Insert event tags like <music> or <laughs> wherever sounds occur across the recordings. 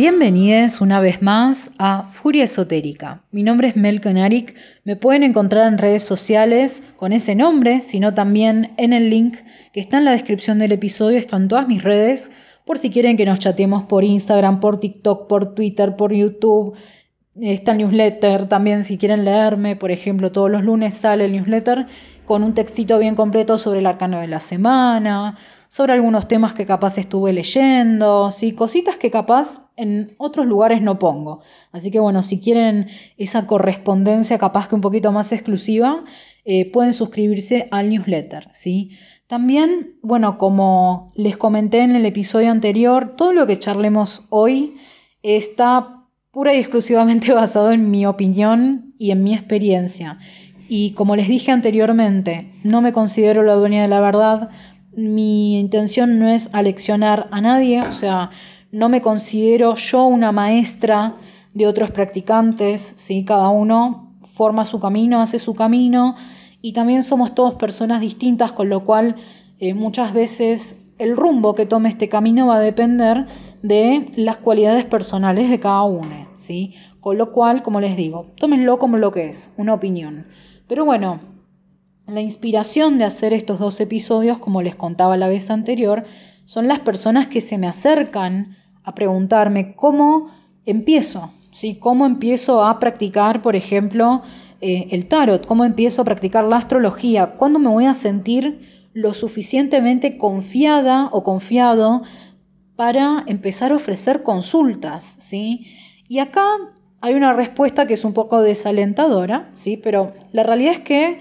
Bienvenidos una vez más a Furia Esotérica. Mi nombre es Mel Konarik. Me pueden encontrar en redes sociales con ese nombre, sino también en el link que está en la descripción del episodio. Están todas mis redes por si quieren que nos chateemos por Instagram, por TikTok, por Twitter, por YouTube. Está el newsletter también si quieren leerme. Por ejemplo, todos los lunes sale el newsletter con un textito bien completo sobre el arcano de la semana, sobre algunos temas que capaz estuve leyendo, ¿sí? cositas que capaz en otros lugares no pongo. Así que bueno, si quieren esa correspondencia capaz que un poquito más exclusiva, eh, pueden suscribirse al newsletter. ¿sí? También, bueno, como les comenté en el episodio anterior, todo lo que charlemos hoy está pura y exclusivamente <laughs> basado en mi opinión y en mi experiencia. Y como les dije anteriormente, no me considero la dueña de la verdad, mi intención no es aleccionar a nadie, o sea, no me considero yo una maestra de otros practicantes, ¿sí? cada uno forma su camino, hace su camino y también somos todos personas distintas, con lo cual eh, muchas veces el rumbo que tome este camino va a depender de las cualidades personales de cada uno, ¿sí? Con lo cual, como les digo, tómenlo como lo que es, una opinión. Pero bueno, la inspiración de hacer estos dos episodios, como les contaba la vez anterior, son las personas que se me acercan a preguntarme cómo empiezo, ¿sí? cómo empiezo a practicar, por ejemplo, eh, el tarot, cómo empiezo a practicar la astrología, cuándo me voy a sentir lo suficientemente confiada o confiado para empezar a ofrecer consultas, ¿sí? Y acá hay una respuesta que es un poco desalentadora, ¿sí? Pero la realidad es que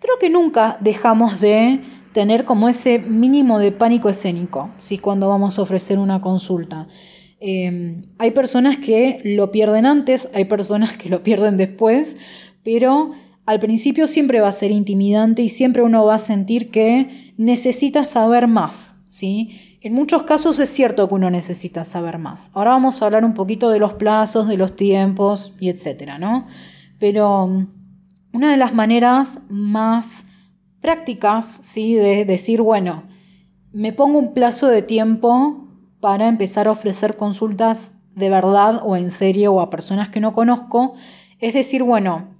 creo que nunca dejamos de tener como ese mínimo de pánico escénico, ¿sí? cuando vamos a ofrecer una consulta. Em, hay personas que lo pierden antes, hay personas que lo pierden después, pero al principio siempre va a ser intimidante y siempre uno va a sentir que necesita saber más, ¿sí? En muchos casos es cierto que uno necesita saber más. Ahora vamos a hablar un poquito de los plazos, de los tiempos y etcétera, ¿no? Pero una de las maneras más prácticas, ¿sí? De decir, bueno, me pongo un plazo de tiempo para empezar a ofrecer consultas de verdad o en serio o a personas que no conozco, es decir, bueno,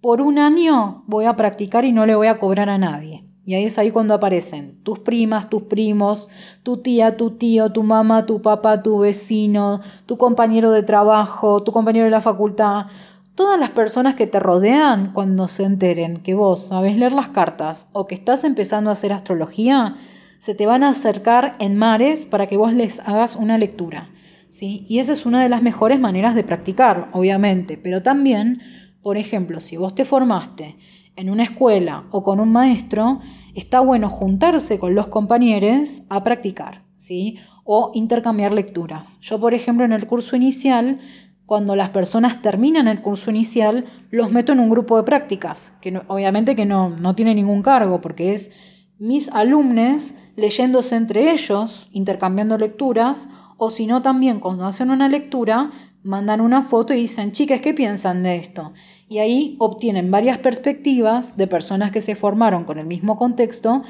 por un año voy a practicar y no le voy a cobrar a nadie. Y ahí es ahí cuando aparecen tus primas, tus primos, tu tía, tu tío, tu mamá, tu papá, tu vecino, tu compañero de trabajo, tu compañero de la facultad Todas las personas que te rodean cuando se enteren que vos sabes leer las cartas o que estás empezando a hacer astrología, se te van a acercar en mares para que vos les hagas una lectura. ¿sí? Y esa es una de las mejores maneras de practicar, obviamente. Pero también, por ejemplo, si vos te formaste en una escuela o con un maestro, está bueno juntarse con los compañeros a practicar, ¿sí? O intercambiar lecturas. Yo, por ejemplo, en el curso inicial cuando las personas terminan el curso inicial, los meto en un grupo de prácticas, que obviamente que no, no tiene ningún cargo, porque es mis alumnos leyéndose entre ellos, intercambiando lecturas, o si no también cuando hacen una lectura, mandan una foto y dicen, chicas, ¿qué piensan de esto? Y ahí obtienen varias perspectivas de personas que se formaron con el mismo contexto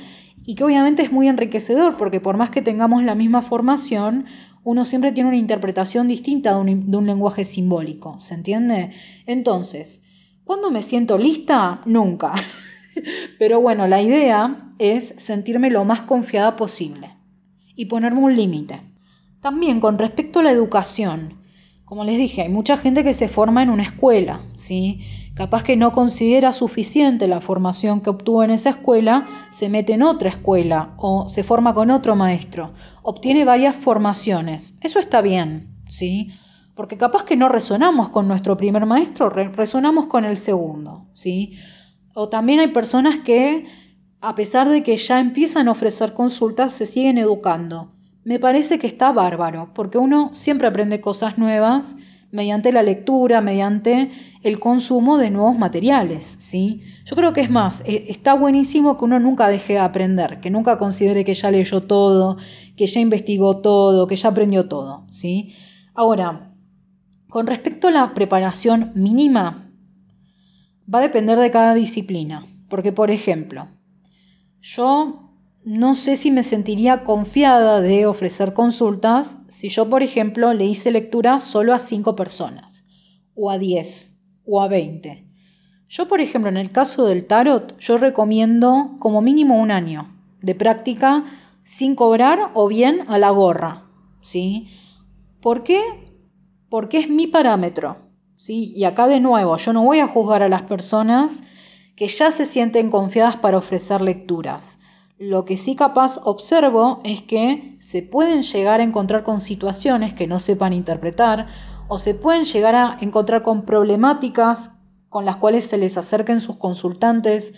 y que obviamente es muy enriquecedor porque por más que tengamos la misma formación, uno siempre tiene una interpretación distinta de un, lenguaje simbólico, ¿se entiende? Entonces, ¿cuándo me siento lista? Nunca. <laughs> Pero bueno, la idea es sentirme lo más confiada posible y ponerme un límite. También con respecto a la educación, como les dije, hay mucha gente que se forma en una escuela, ¿sí? Capaz que no considera suficiente la formación que obtuvo en esa escuela, se mete en otra escuela o se forma con otro maestro. Obtiene varias formaciones. Eso está bien, ¿sí? Porque capaz que no resonamos con nuestro primer maestro, resonamos con el segundo, ¿sí? O también hay personas que, a pesar de que ya empiezan a ofrecer consultas, se siguen educando. Me parece que está bárbaro, porque uno siempre aprende cosas nuevas mediante la lectura, mediante el consumo de nuevos materiales, ¿sí? Yo creo que es más, e, está buenísimo que uno nunca deje de aprender, que nunca considere que ya leyó todo, que ya investigó todo, que ya aprendió todo, ¿sí? Ahora, con respecto a la preparación mínima, va a depender de cada disciplina, porque por ejemplo, yo no sé si me sentiría confiada de ofrecer consultas si yo, por ejemplo, le hice lectura solo a 5 personas, o a 10, o a 20. Yo, por ejemplo, en el caso del tarot, yo recomiendo como mínimo un año de práctica sin cobrar o bien a la gorra, ¿sí? ¿Por qué? Porque es mi parámetro, ¿sí? Y acá de nuevo, yo no voy a juzgar a las personas que ya se sienten confiadas para ofrecer lecturas. Lo que sí capaz observo es que se pueden llegar a encontrar con situaciones que no sepan interpretar o se pueden llegar a encontrar con problemáticas con las cuales se les acerquen sus consultantes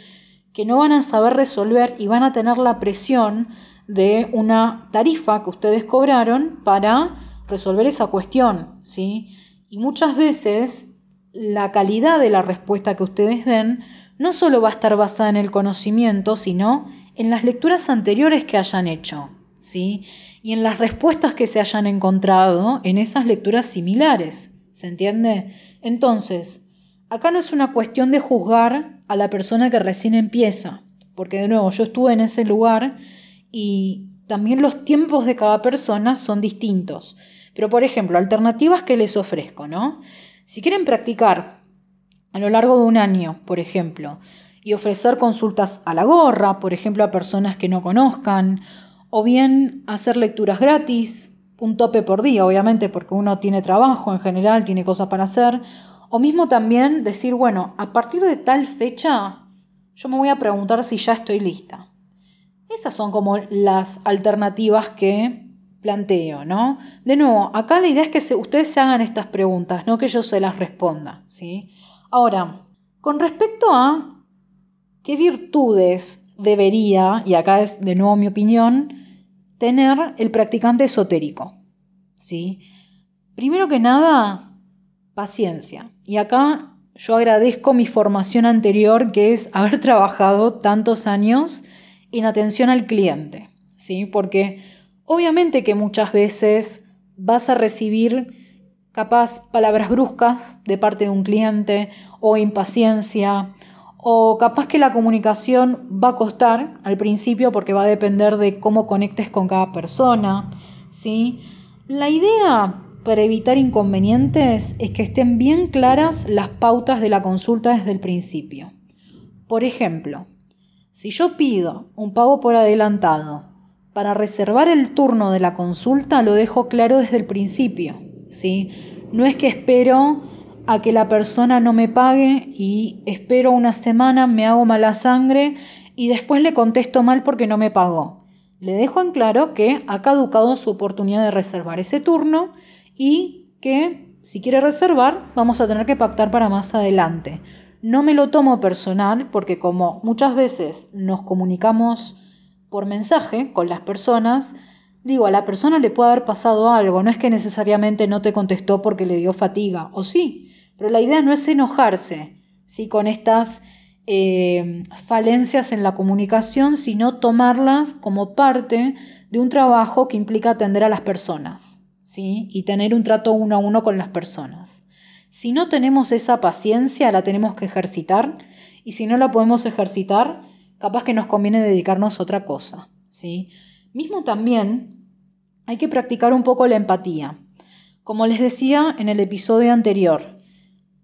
que no van a saber resolver y van a tener la presión de una tarifa que ustedes cobraron para resolver esa cuestión, ¿sí? Y muchas veces la calidad de la respuesta que ustedes den no solo va a estar basada en el conocimiento, sino en las lecturas anteriores que hayan hecho, ¿sí? Y en las respuestas que se hayan encontrado en esas lecturas similares, ¿se entiende? Entonces, acá no es una cuestión de juzgar a la persona que recién empieza, porque de nuevo yo estuve en ese lugar y también los tiempos de cada persona son distintos. Pero por ejemplo, alternativas que les ofrezco, ¿no? Si quieren practicar a lo largo de un año, por ejemplo, y ofrecer consultas a la gorra, por ejemplo, a personas que no conozcan, o bien hacer lecturas gratis, un tope por día, obviamente, porque uno tiene trabajo en general, tiene cosas para hacer, o mismo también decir, bueno, a partir de tal fecha, yo me voy a preguntar si ya estoy lista. Esas son como las alternativas que planteo, ¿no? De nuevo, acá la idea es que ustedes se hagan estas preguntas, no que yo se las responda, ¿sí? Ahora, con respecto a ¿Qué virtudes debería, y acá es de nuevo mi opinión, tener el practicante esotérico? ¿Sí? Primero que nada, paciencia. Y acá yo agradezco mi formación anterior, que es haber <laughs> trabajado tantos años en atención al cliente. ¿Sí? Porque obviamente que muchas veces vas a recibir capaz palabras bruscas de parte de un cliente o impaciencia o capaz que la comunicación va a costar al principio porque va a depender de cómo conectes con cada persona, ¿sí? La idea para evitar inconvenientes es que estén bien claras las pautas de la consulta desde el principio. Por ejemplo, si yo pido un pago por adelantado para reservar el turno de la consulta, lo dejo claro desde el principio, ¿sí? No es que espero a que la persona no me pague y espero una semana, me hago mala sangre y después le contesto mal porque no me pagó. Le dejo en claro que ha caducado su oportunidad de reservar ese turno y que si quiere reservar vamos a tener que pactar para más adelante. No me lo tomo personal porque como muchas veces nos comunicamos por mensaje con las personas, digo, a la persona le puede haber pasado algo, no es que necesariamente no te contestó porque le dio fatiga, o sí, pero la idea no es enojarse ¿sí? con estas eh, falencias en la comunicación, sino tomarlas como parte de un trabajo que implica atender a las personas ¿sí? y tener un trato uno a uno con las personas. Si no tenemos esa paciencia, la tenemos que ejercitar y si no la podemos ejercitar, capaz que nos conviene dedicarnos a otra cosa. ¿sí? Mismo también hay que practicar un poco la empatía. Como les decía en el episodio anterior,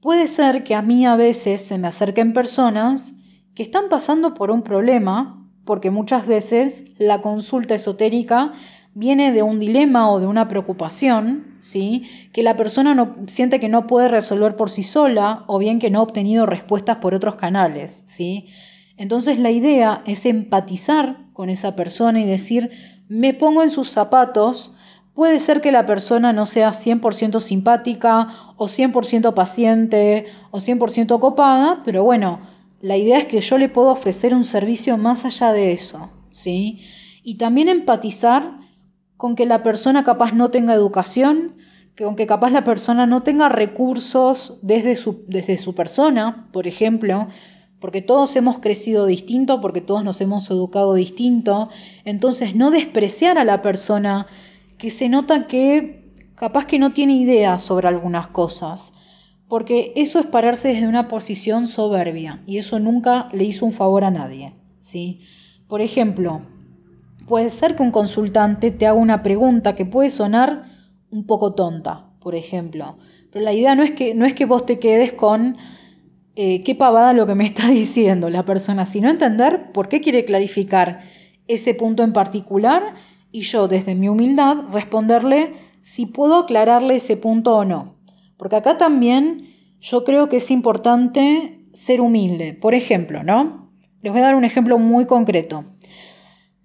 Puede ser que a mí a veces se me acerquen personas que están pasando por un problema, porque muchas veces la consulta esotérica viene de un dilema o de una preocupación, ¿sí? que la persona siente que no puede resolver por sí sola o bien que no ha obtenido respuestas por otros canales. ¿sí? Entonces la idea es empatizar con esa persona y decir, me pongo en sus zapatos, Puede ser que la persona no sea 100% simpática o 100% paciente o 100% copada, pero bueno, la idea es que yo le puedo ofrecer un servicio más allá de eso, ¿sí? Y también empatizar con que la persona capaz no tenga educación, que aunque capaz la persona no tenga recursos desde su, desde su persona, por ejemplo, porque todos hemos crecido distinto, porque todos nos hemos educado distinto, entonces no despreciar a la persona que se nota que capaz que no tiene idea sobre algunas cosas, porque eso es pararse desde una posición soberbia y eso nunca le hizo un favor a nadie, ¿sí? Por ejemplo, puede ser que un consultante te haga una pregunta que puede sonar un poco tonta, por ejemplo. Pero la idea no es que, no es que vos te quedes con eh, qué pavada lo que me está diciendo la persona, sino entender por qué quiere clarificar ese punto en particular y yo desde mi humildad responderle si puedo aclararle ese punto o no. Porque acá también yo creo que es importante ser humilde. Por ejemplo, ¿no? Les voy a dar un ejemplo muy concreto.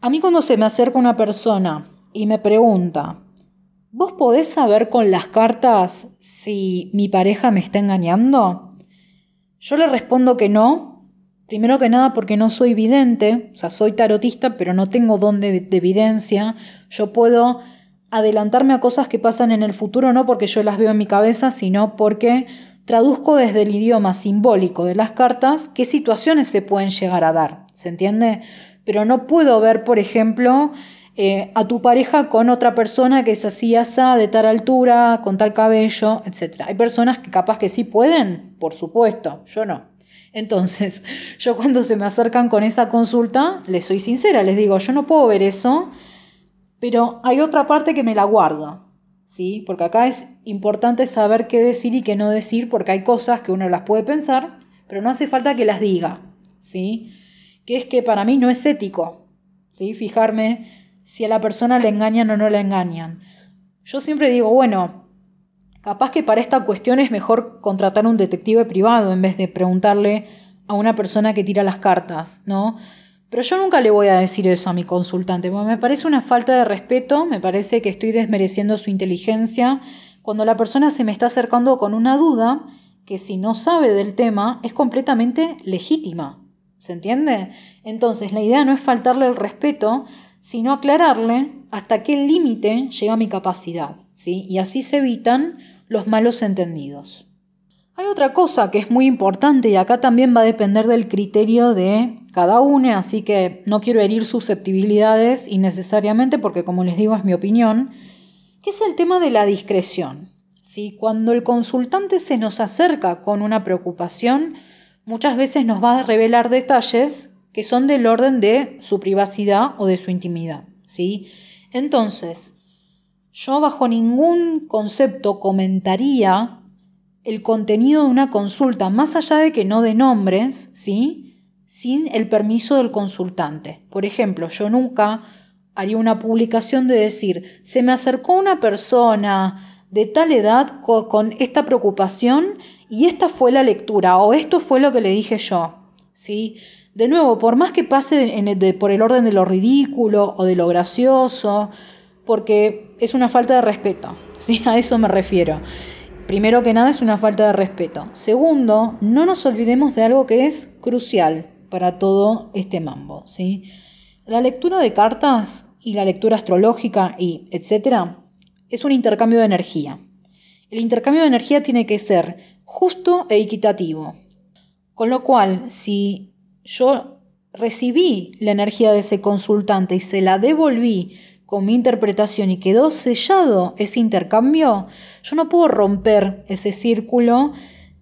A mí cuando se me acerca una persona y me pregunta, ¿vos podés saber con las cartas si mi pareja me está engañando? Yo le respondo que no, primero que nada porque no soy vidente, o sea, soy tarotista, pero no tengo don de, evidencia. Yo puedo adelantarme a cosas que pasan en el futuro, no porque yo las veo en mi cabeza, sino porque traduzco desde el idioma simbólico de las cartas qué situaciones se pueden llegar a dar. ¿Se entiende? Pero no puedo ver, por ejemplo, eh, a tu pareja con otra persona que es así, de tal altura, con tal cabello, etc. Hay personas que capaz que sí pueden, por supuesto, yo no. Entonces, <laughs> yo cuando se me acercan con esa consulta, les soy sincera, les digo, yo no puedo ver eso, pero hay otra parte que me la guardo, ¿sí? Porque acá es importante saber qué decir y qué no decir, porque hay cosas que uno las puede pensar, pero no hace falta que las diga, ¿sí? Que es que para mí no es ético, ¿sí? Fijarme si a la persona le engañan o no le engañan. Yo siempre digo, bueno, capaz que para esta cuestión es mejor contratar un detective privado en vez de preguntarle a una persona que tira las cartas, ¿no? Pero yo nunca le voy a decir eso a mi consultante, porque me parece una falta de respeto, me parece que estoy desmereciendo su inteligencia cuando la persona se me está acercando con una duda que si no sabe del tema es completamente legítima. ¿Se entiende? Entonces la idea no es faltarle el respeto, sino aclararle hasta qué límite llega mi capacidad, ¿sí? Y así se evitan los malos entendidos. Hay otra cosa que es muy importante y acá también va a depender del criterio de cada uno, así que no quiero herir susceptibilidades innecesariamente porque como les digo es mi opinión, que es el tema de la discreción. ¿sí? Cuando el consultante se nos acerca con una preocupación, muchas veces nos va a revelar detalles que son del orden de su privacidad o de su intimidad, ¿sí? Entonces, yo bajo ningún concepto comentaría el contenido de una consulta, más allá de que no de nombres, ¿sí? Sin el permiso del consultante. Por ejemplo, yo nunca haría una publicación de decir, se me acercó una persona de tal edad con esta preocupación y esta fue la lectura o esto fue lo que le dije yo, ¿sí? De nuevo, por más que pase por el orden de lo ridículo o de lo gracioso, porque es una falta de respeto, <laughs> ¿sí? a eso me refiero. Primero que nada es una falta de respeto. Segundo, no nos olvidemos de algo que es crucial para todo este mambo. ¿sí? La lectura de cartas y la lectura astrológica y etcétera es un intercambio de energía. El intercambio de energía tiene que ser justo e equitativo. Con lo cual, si yo recibí la energía de ese consultante y se la devolví con mi interpretación y quedó sellado ese intercambio, yo no puedo romper ese círculo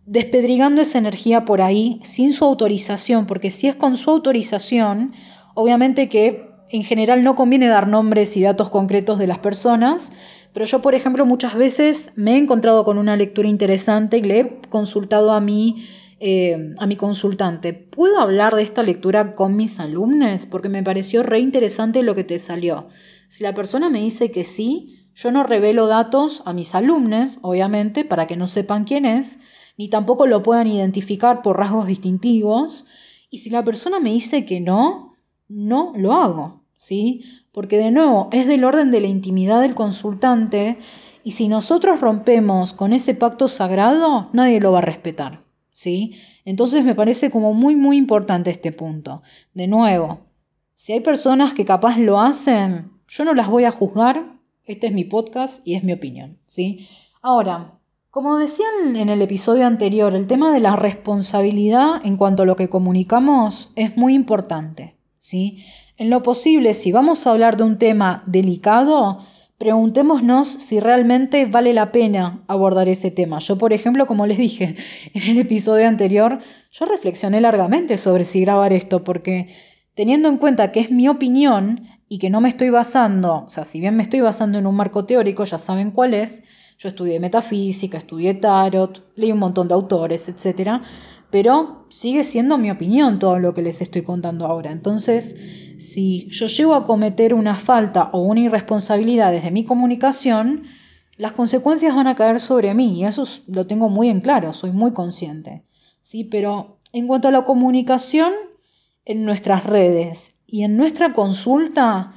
despedrigando esa energía por ahí sin su autorización, porque si es con su autorización, obviamente que en general no conviene dar nombres y datos concretos de las personas, pero yo, por ejemplo, muchas veces me he encontrado con una lectura interesante y le he consultado a mí eh, a mi consultante, ¿puedo hablar de esta lectura con mis alumnos? Porque me pareció re interesante lo que te salió. Si la persona me dice que sí, yo no revelo datos a mis alumnos, obviamente, para que no sepan quién es, ni tampoco lo puedan identificar por rasgos distintivos. Y si la persona me dice que no, no lo hago, ¿sí? Porque de nuevo, es del orden de la intimidad del consultante y si nosotros rompemos con ese pacto sagrado, nadie lo va a respetar. ¿sí? Entonces me parece como muy, muy importante este punto. De nuevo, si hay personas que capaz lo hacen, yo no las voy a juzgar, este es mi podcast y es mi opinión, ¿sí? Ahora, como decían en el episodio anterior, el tema de la responsabilidad en cuanto a lo que comunicamos es muy importante, ¿sí? En lo posible, si vamos a hablar de un tema delicado, preguntémonos si realmente vale la pena abordar ese tema. Yo, por ejemplo, como les dije <laughs> en el episodio anterior, yo reflexioné largamente sobre si grabar esto, porque teniendo en cuenta que es mi opinión y que no me estoy basando, o sea, si bien me estoy basando en un marco teórico, ya saben cuál es, yo estudié metafísica, estudié tarot, leí un montón de autores, etc. Pero sigue siendo mi opinión todo lo que les estoy contando ahora. Entonces, si yo llego a cometer una falta o una irresponsabilidad desde mi comunicación, las consecuencias van a caer sobre mí y eso lo tengo muy en claro, soy muy consciente. ¿sí? Pero en cuanto a la comunicación en nuestras redes y en nuestra consulta,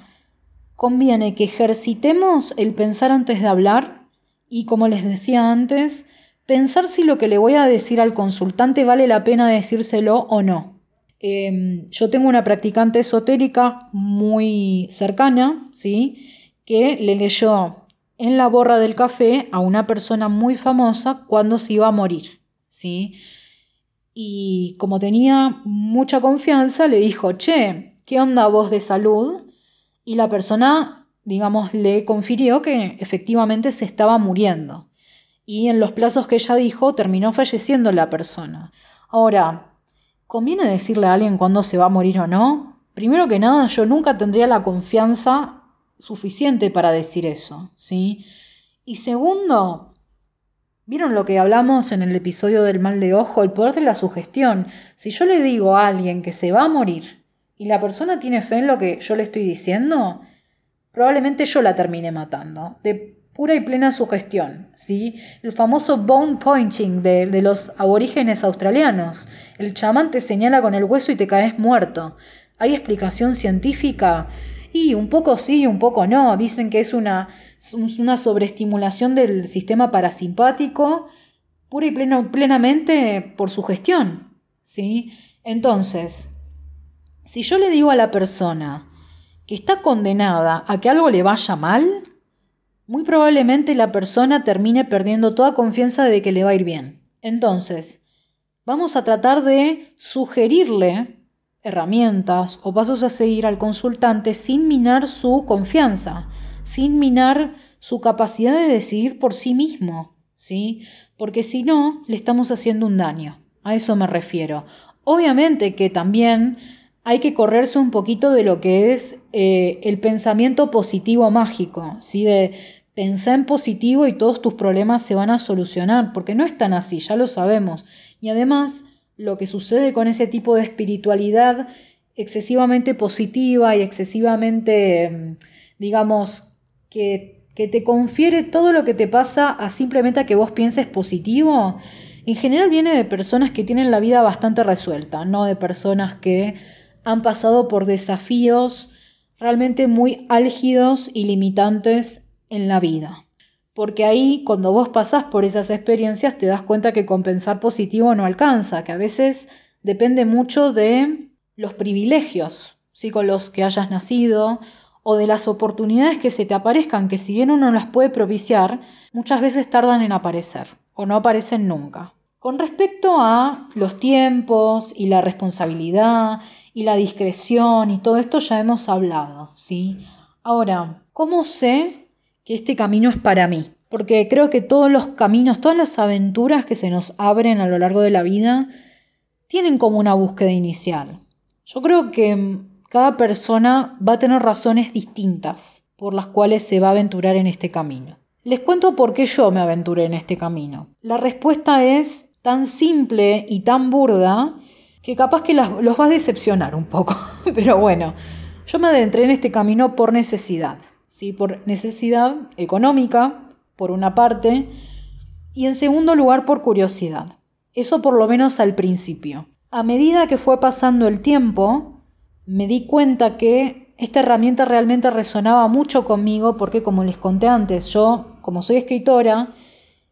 conviene que ejercitemos el pensar antes de hablar y, como les decía antes, pensar si lo que le voy a decir al consultante vale la pena decírselo o no. Em, yo tengo una practicante esotérica muy cercana, ¿sí? que le leyó en la borra del café a una persona muy famosa cuando se iba a morir, ¿sí? Y como tenía mucha confianza, le dijo, che, ¿qué onda vos de salud? Y la persona, digamos, le confirió que efectivamente se estaba muriendo. Y en los plazos que ella dijo, terminó falleciendo la persona. Ahora, ¿conviene decirle a alguien cuándo se va a morir o no? Primero que nada, yo nunca tendría la confianza suficiente para decir eso, ¿sí? Y segundo, ¿vieron lo que hablamos en el episodio del mal de ojo? El poder de la sugestión. Si yo le digo a alguien que se va a morir y la persona tiene fe en lo que yo le estoy diciendo, probablemente yo la termine matando. De pura y plena sugestión, ¿sí? El famoso bone pointing de, de los aborígenes australianos. El chamán te señala con el hueso y te caes muerto. ¿Hay explicación científica? Y un poco sí, un poco no. Dicen que es una, una sobreestimulación del sistema parasimpático pura y plenamente por su gestión. ¿sí? Entonces, si yo le digo a la persona que está condenada a que algo le vaya mal, muy probablemente la persona termine perdiendo toda confianza de que le va a ir bien. Entonces, vamos a tratar de sugerirle herramientas o pasos a seguir al consultante sin minar su confianza, sin minar su capacidad de decidir por sí mismo, ¿sí? Porque si no, le estamos haciendo un daño. A eso me refiero. Obviamente que también hay que correrse un poquito de lo que es eh, el pensamiento positivo mágico, ¿sí? De pensar en positivo y todos tus problemas se van a solucionar, porque no es tan así, ya lo sabemos. Y además, lo que sucede con ese tipo de espiritualidad excesivamente positiva y excesivamente, mm, digamos, que, que, te confiere todo lo que te pasa a simplemente a que vos pienses positivo, en general viene de personas que tienen la vida bastante resuelta, no de personas que han pasado por desafíos realmente muy álgidos y limitantes en la vida porque ahí cuando vos pasás por esas experiencias te das cuenta que compensar positivo no alcanza, que a veces depende mucho de los privilegios ¿sí? con los que hayas nacido o de las oportunidades que se te aparezcan, que si bien uno las puede propiciar, muchas veces tardan en aparecer o no aparecen nunca. Con respecto a los tiempos y la responsabilidad y la discreción y todo esto ya hemos hablado, ¿sí? Ahora, ¿cómo sé que este camino es para mí. Porque creo que todos los caminos, todas las aventuras que se nos abren a lo largo de la vida, tienen como una búsqueda inicial. Yo creo que cada persona va a tener razones distintas por las cuales se va a aventurar en este camino. Les cuento por qué yo me aventuré en este camino. La respuesta es tan simple y tan burda que capaz que los va a decepcionar un poco. <laughs> Pero bueno, yo me adentré en este camino por necesidad. ¿sí? por necesidad económica, por una parte, y en segundo lugar por curiosidad. Eso por lo menos al principio. A medida que fue pasando el tiempo, me di cuenta que esta herramienta realmente resonaba mucho conmigo porque, como les conté antes, yo, como soy escritora,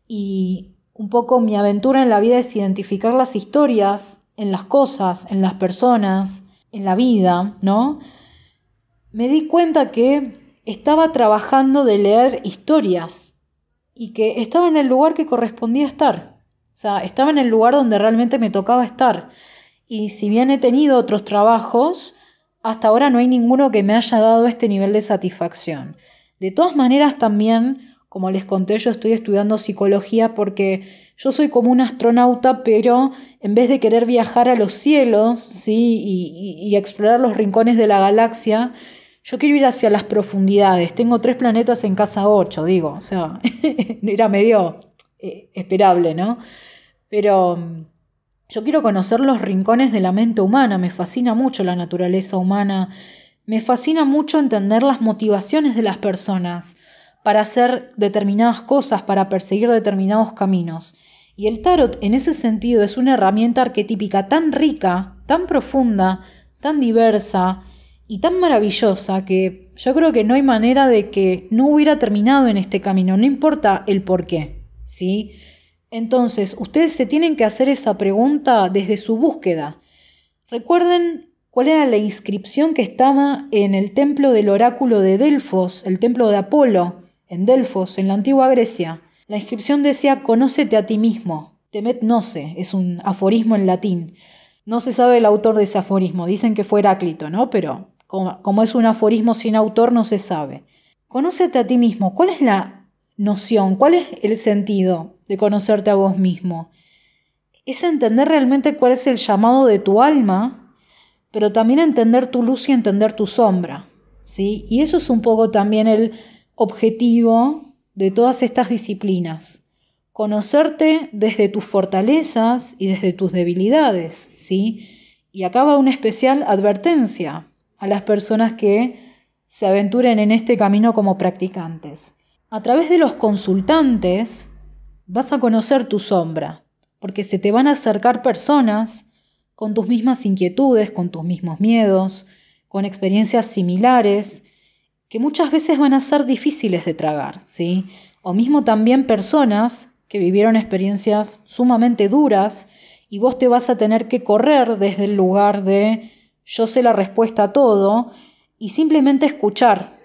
y un poco mi aventura en la vida es identificar las historias en las cosas, en las personas, en la vida, ¿no? Me di cuenta que estaba trabajando de leer historias y que estaba en el lugar que correspondía estar. O sea, estaba en el lugar donde realmente me tocaba estar. Y si bien he tenido otros trabajos, hasta ahora no hay ninguno que me haya dado este nivel de satisfacción. De todas maneras, también, como les conté, yo estoy estudiando psicología porque yo soy como un astronauta, pero en vez de querer viajar a los cielos ¿sí? y explorar los rincones de la galaxia, Yo quiero ir hacia las profundidades. Tengo tres planetas en casa 8, digo. O sea, <laughs> era medio eh, esperable, ¿no? Pero mm, yo quiero conocer los rincones de la mente humana. Me fascina mucho la naturaleza humana. Me fascina mucho entender las motivaciones de las personas para hacer determinadas cosas, para perseguir determinados caminos. Y el tarot en ese sentido es una herramienta arquetípica tan rica, tan profunda, tan diversa y tan maravillosa que yo creo que no hay manera de que no hubiera terminado en este camino, no importa el por qué, ¿sí? Entonces, ustedes se tienen que hacer esa pregunta desde su búsqueda. Recuerden cuál era la inscripción que estaba en el templo del oráculo de Delfos, el templo de Apolo, en Delfos, en la antigua Grecia. La inscripción decía Conócete a ti mismo. Temet noce, es un aforismo en latín. No se sabe el autor de ese aforismo, dicen que fue Heráclito, ¿no? Pero como, es un aforismo sin autor, no se sabe. Conócete a ti mismo. ¿Cuál es la noción? ¿Cuál es el sentido de conocerte a vos mismo? Es entender realmente cuál es el llamado de tu alma, pero también entender tu luz y entender tu sombra. ¿sí? Y eso es un poco también el objetivo de todas estas disciplinas. Conocerte desde tus fortalezas y desde tus debilidades, ¿sí? Y acá va una especial advertencia a las personas que se aventuren en este camino como practicantes. A través de los consultantes vas a conocer tu sombra, porque se te van a acercar personas con tus mismas inquietudes, con tus mismos miedos, con experiencias similares que muchas veces van a ser difíciles de tragar, ¿sí? O mismo también personas que vivieron experiencias sumamente duras y vos te vas a tener que correr desde el lugar de yo sé la respuesta a todo y simplemente escuchar,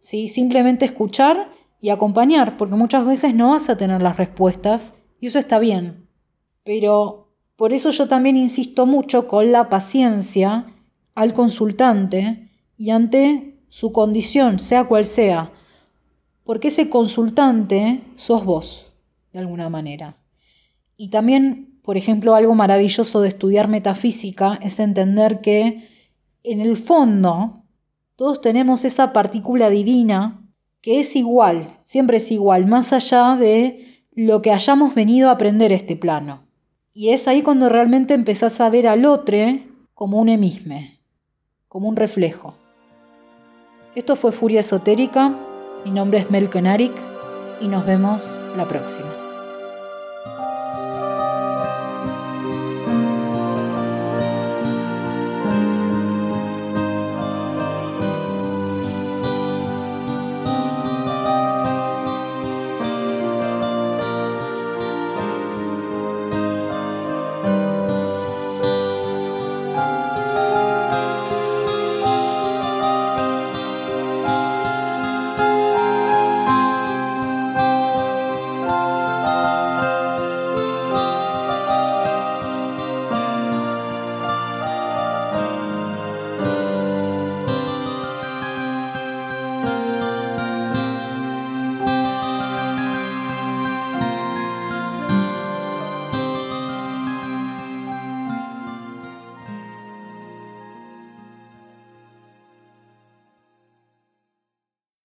¿sí? Simplemente escuchar y acompañar, porque muchas veces no vas a tener las respuestas y eso está bien. Pero por eso yo también insisto mucho con la paciencia al consultante y ante su condición, sea cual sea, porque ese consultante sos vos, de alguna manera. Y también, por ejemplo, algo maravilloso de estudiar metafísica es entender que en el fondo todos tenemos esa partícula divina que es igual, siempre es igual, más allá de lo que hayamos venido a aprender este plano. Y es ahí cuando realmente empezás a ver al otro como un emisme, como un reflejo. Esto fue Furia Esotérica, mi nombre es Mel Arik y nos vemos la próxima.